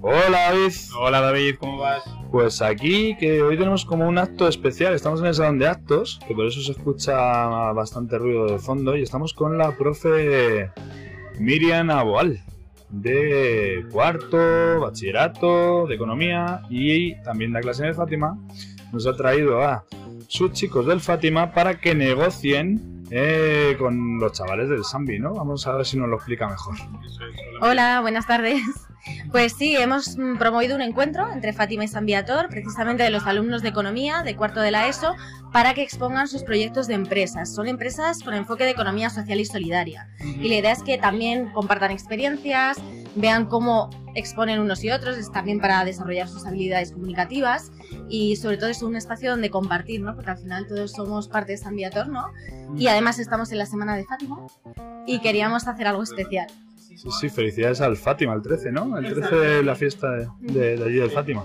Hola David. Hola David, ¿cómo vas? Pues aquí que hoy tenemos como un acto especial, estamos en el salón de actos, que por eso se escucha bastante ruido de fondo, y estamos con la profe Miriam Aboal, de cuarto, bachillerato, de economía, y también la clase de Fátima. Nos ha traído a sus chicos del Fátima para que negocien eh, con los chavales del Sambi, ¿no? Vamos a ver si nos lo explica mejor. Hola, buenas tardes. Pues sí, hemos mm, promovido un encuentro entre Fátima y San Viator, precisamente de los alumnos de economía de cuarto de la ESO, para que expongan sus proyectos de empresas. Son empresas con enfoque de economía social y solidaria. Y la idea es que también compartan experiencias, vean cómo exponen unos y otros, es también para desarrollar sus habilidades comunicativas y sobre todo es un espacio donde compartir, ¿no? Porque al final todos somos parte de San Viator, ¿no? Y además estamos en la Semana de Fátima y queríamos hacer algo especial. Sí, sí, felicidades al Fátima, el 13, ¿no? El 13 de la fiesta de, de, allí del Fátima.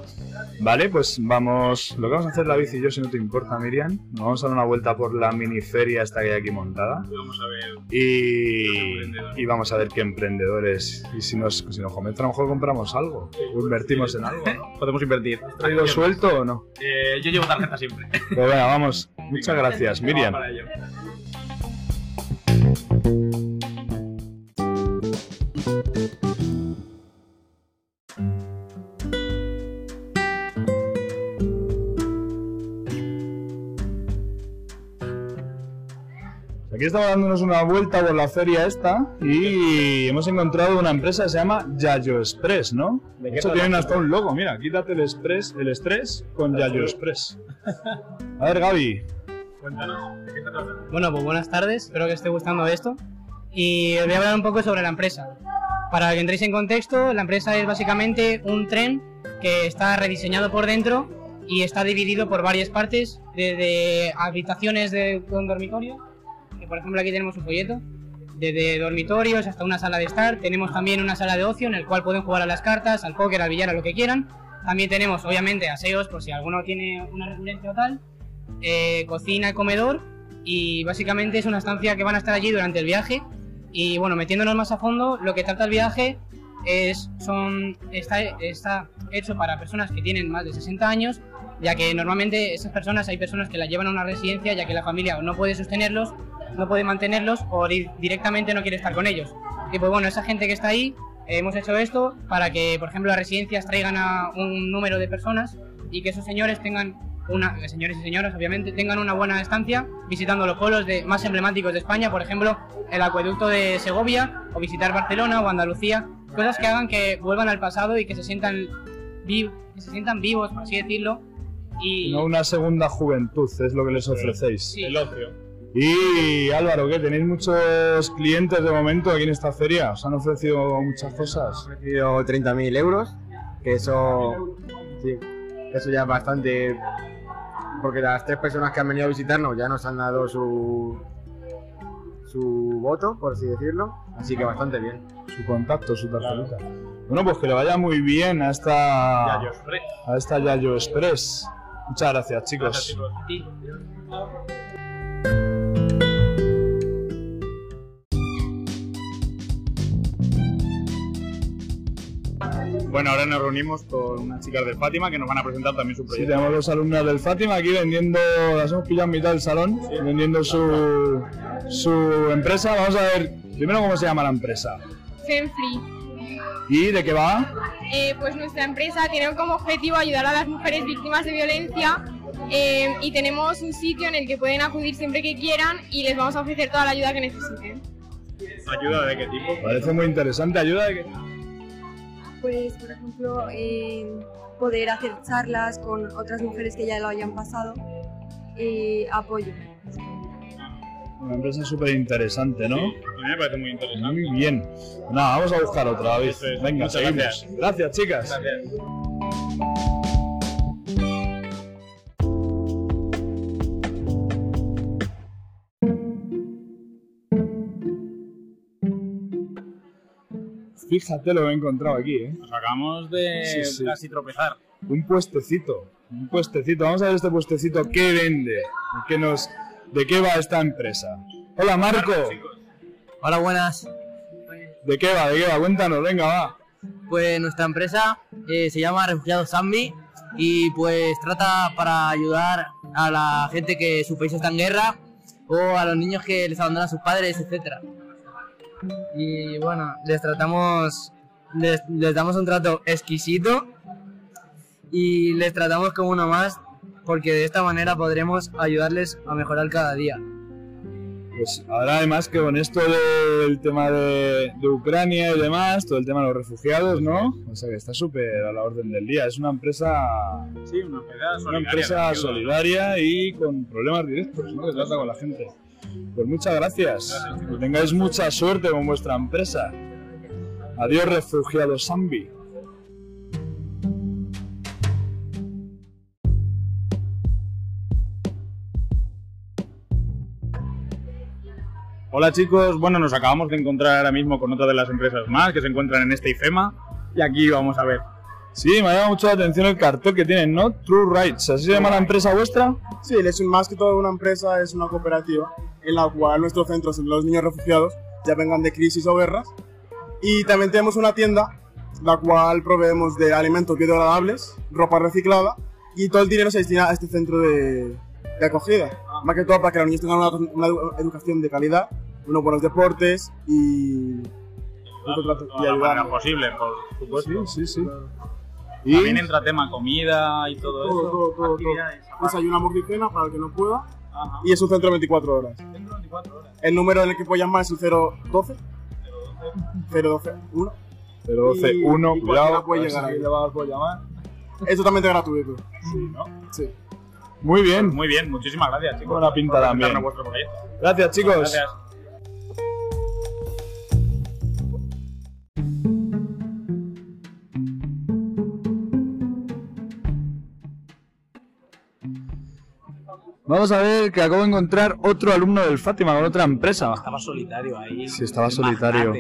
Vale, pues vamos. Lo que vamos a hacer David y yo, si no te importa, Miriam, nos vamos a dar una vuelta por la mini feria esta que hay aquí montada. Y vamos a ver. Y, y vamos a ver qué emprendedores. Y si nos, si nos convence, a lo mejor compramos algo. O invertimos en algo, ¿no? Podemos invertir. ¿Has traído suelto o no? Eh, yo llevo tarjeta siempre. Pues venga, vamos. Muchas gracias, Miriam. Aquí estamos dándonos una vuelta por la feria esta y hemos encontrado una empresa que se llama Yayo Express, ¿no? ¿De hecho tienen hasta un logo, mira, quítate el express, el estrés con Yayo Express. A ver, Gaby, Cuéntanos, ¿de qué trata? Bueno, pues buenas tardes, espero que esté gustando esto. Y os voy a hablar un poco sobre la empresa. Para que entréis en contexto, la empresa es básicamente un tren que está rediseñado por dentro y está dividido por varias partes, desde habitaciones de un dormitorio, por ejemplo aquí tenemos un folleto, desde dormitorios hasta una sala de estar. Tenemos también una sala de ocio en el cual pueden jugar a las cartas, al póker, al billar, a lo que quieran. También tenemos, obviamente, aseos por si alguno tiene una residencia o tal, eh, cocina, comedor y básicamente es una estancia que van a estar allí durante el viaje. Y bueno, metiéndonos más a fondo, lo que trata el viaje es son está, está hecho para personas que tienen más de 60 años, ya que normalmente esas personas hay personas que las llevan a una residencia ya que la familia no puede sostenerlos, no puede mantenerlos o di- directamente no quiere estar con ellos. Y pues bueno, esa gente que está ahí, hemos hecho esto para que, por ejemplo, las residencias traigan a un número de personas y que esos señores tengan una, señores y señoras obviamente, tengan una buena estancia visitando los polos de, más emblemáticos de España, por ejemplo, el acueducto de Segovia, o visitar Barcelona o Andalucía, cosas que hagan que vuelvan al pasado y que se sientan, vi- que se sientan vivos, por así decirlo. Y no una segunda juventud, es lo que les ofrecéis. Sí. El ocio. Y Álvaro, ¿qué? ¿Tenéis muchos clientes de momento aquí en esta feria? ¿Os han ofrecido muchas cosas? ofrecido 30.000 euros, que eso, sí, eso ya es bastante, porque las tres personas que han venido a visitarnos ya nos han dado su, su voto, por así decirlo, así que bastante bien. Su contacto, su tarjetita. Bueno, pues que le vaya muy bien a esta, Yayo Express. a esta Yayo Express. Muchas gracias, chicos. Gracias, chicos. Bueno, ahora nos reunimos con unas chicas de Fátima que nos van a presentar también su Sí, proyecto. tenemos dos alumnas del Fátima aquí vendiendo, las hemos pillado en mitad del salón, vendiendo su, su empresa. Vamos a ver primero cómo se llama la empresa. Femfree. ¿Y de qué va? Eh, pues nuestra empresa tiene como objetivo ayudar a las mujeres víctimas de violencia eh, y tenemos un sitio en el que pueden acudir siempre que quieran y les vamos a ofrecer toda la ayuda que necesiten. ¿Ayuda de qué tipo? Parece muy interesante. ¿Ayuda de qué? Pues, por ejemplo, eh, poder hacer charlas con otras mujeres que ya lo hayan pasado y apoyo. Una empresa súper interesante, ¿no? A mí me parece muy interesante. Muy bien. Nada, vamos a buscar otra vez. Venga, Muchas seguimos. gracias. gracias chicas. Gracias. Fíjate lo que he encontrado aquí, ¿eh? Nos acabamos de Sí, sí. casi tropezar. Un puestecito. Un puestecito. Vamos a ver este puestecito qué vende. ¿Qué nos, ¿De qué va esta empresa? Hola Marco. Hola, buenas. ¿De qué va? ¿De qué va? Cuéntanos, venga, va. Pues nuestra empresa eh, se llama Refugiados Zambi y pues trata para ayudar a la gente que su país está en guerra o a los niños que les abandonan sus padres, etcétera. Y bueno, les tratamos, les, les damos un trato exquisito y les tratamos como uno más porque de esta manera podremos ayudarles a mejorar cada día. Pues ahora además que con esto del tema de, de Ucrania y demás, todo el tema de los refugiados, ¿no? O sea que está súper a la orden del día. Es una empresa, Sí, una solidaria. una empresa solidaria y con problemas directos, ¿no? Que trata con la gente. Pues muchas gracias. Que tengáis mucha suerte con vuestra empresa. Adiós, refugiados Zambi. Hola chicos, bueno, nos acabamos de encontrar ahora mismo con otra de las empresas más que se encuentran en este IFEMA y aquí vamos a ver. Sí, me ha llamado mucho la atención el cartel que tienen, ¿no? True Rights. ¿Así se llama la empresa vuestra? Sí, es más que todo una empresa, es una cooperativa en la cual nuestros centros, los niños refugiados, ya vengan de crisis o guerras. Y también tenemos una tienda, la cual proveemos de alimentos biodegradables, ropa reciclada, y todo el dinero se destina a este centro de, de acogida. Más que todo para que los niños tengan una, una edu- educación de calidad, unos buenos deportes y... y ayudarnos. posible, por supuesto. Sí, sí. También entra tema comida y todo, Todo, eso. todo, todo, todo. y cena para el que no pueda. Ajá. Y es un centro de 24 horas. Dentro de 24 horas. El número en el que puedes llamar es el 012 012 1. 012 Y- 1, y cuidado. puede llegar si ahí. le va a poder llamar. Es totalmente gratuito. Sí, ¿no? Sí. Muy bien. Muy bien, muchísimas gracias chicos. Buena pinta por también. presentarnos vuestro proyecto. Gracias, chicos. Gracias. Vamos a ver que acabo de encontrar otro alumno del Fátima con otra empresa. Estaba solitario ahí. Sí, estaba Es solitario.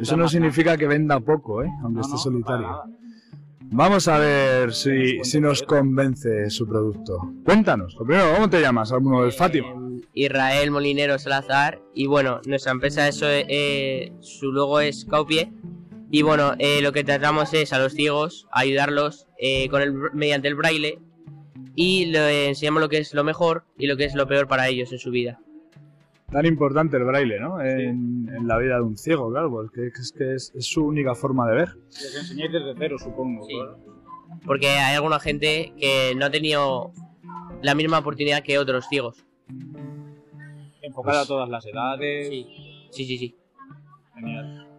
Eso no significa que venda poco, ¿eh? Aunque No, esté no, solitario. Vamos a ver si, si nos convence su producto. Cuéntanos, lo primero, ¿cómo te llamas, alumno del Fátima? Israel Molinero Salazar y bueno, nuestra empresa eso eh, su logo es Caupie y bueno, eh, lo que tratamos es a los ciegos ayudarlos eh, con el, mediante el braille y le enseñamos lo que es lo mejor y lo que es lo peor para ellos en su vida. Tan importante el braille, ¿no? En, en la vida de un ciego, claro, porque es que es, es su única forma de ver. Les enseñáis desde cero, supongo. Sí. claro. Porque hay alguna gente que no ha tenido la misma oportunidad que otros ciegos. Enfocada Pues- a todas las edades. Sí, sí, sí. sí.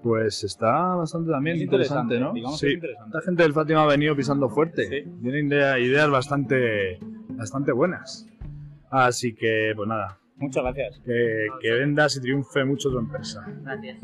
Pues está bastante también Es interesante, interesante, ¿no? digamos que sí. es interesante. La gente del Fátima ha venido pisando fuerte. Sí. Tienen idea- ideas bastante, bastante buenas. Así que, pues nada, Muchas gracias. que, que vendas y triunfe mucho tu empresa. Gracias.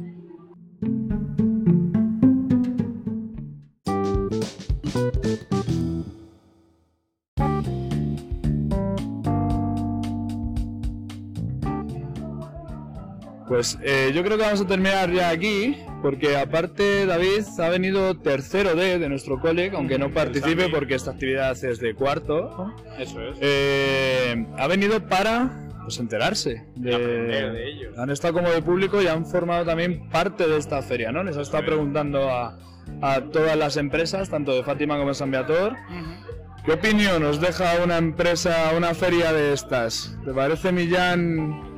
Pues eh, yo creo que vamos a terminar ya aquí, porque aparte David ha venido tercero D de nuestro cole, aunque no participe Sambi. porque esta actividad es de cuarto. Eso es. Eh, ha venido para pues, enterarse. De, aprender de ellos. Han estado como de público y han formado también parte de esta feria, ¿no? Les ha estado es. preguntando a, a todas las empresas, tanto de Fátima como de San Beator, ¿qué opinión os deja una empresa, una feria de estas? ¿Te parece, Millán,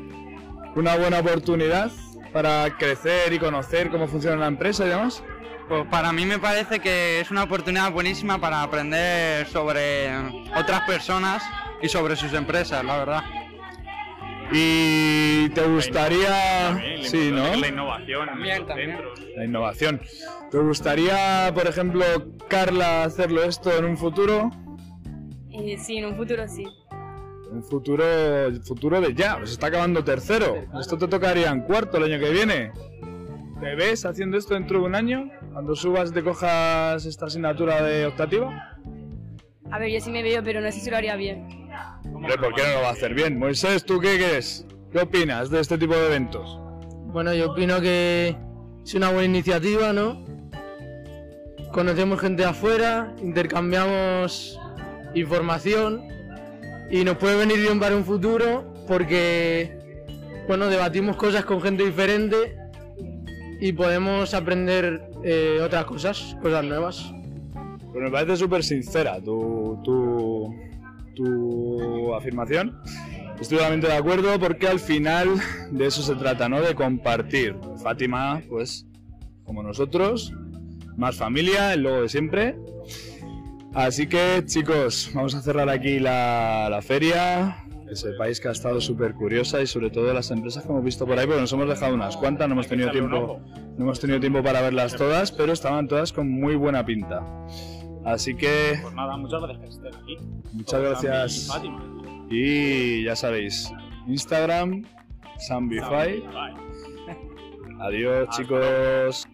una buena oportunidad para crecer y conocer cómo funciona la empresa y demás? Pues para mí me parece que es una oportunidad buenísima para aprender sobre otras personas y sobre sus empresas, la verdad. ¿Y te gustaría...? También, Sí, ¿no? La innovación También, también. La innovación. ¿Te gustaría, por ejemplo, Carla, hacerlo esto en un futuro? Eh, sí, en un futuro sí. Un futuro, futuro de ya, se está acabando tercero. Esto te tocaría en cuarto el año que viene. ¿Te ves haciendo esto dentro de un año? Cuando subas y te cojas esta asignatura de optativa. A ver, yo sí me veo, pero no sé si lo haría bien. Hombre, ¿por qué no lo va a hacer bien? Moisés, ¿tú qué crees? ¿Qué opinas de este tipo de eventos? Bueno, yo opino que es una buena iniciativa, ¿no? Conocemos gente afuera, intercambiamos información y nos puede venir bien para un futuro porque, bueno, debatimos cosas con gente diferente y podemos aprender eh, otras cosas, cosas nuevas. Pues me parece súper sincera tu, tu, tu afirmación. Estoy totalmente de acuerdo porque al final de eso se trata, ¿no? De compartir. Fátima, pues, como nosotros, más familia, el logo de siempre. Así que, chicos, vamos a cerrar aquí la, la feria. Que sepáis que ha estado súper curiosa y sobre todo las empresas que hemos visto por ahí, porque nos hemos dejado unas cuantas, no hemos tenido tiempo, no hemos tenido tiempo para verlas todas, pero estaban todas con muy buena pinta. Así que Pues nada, muchas gracias que estén aquí. Muchas gracias. Y ya sabéis, Instagram, Sambify. Adiós, chicos.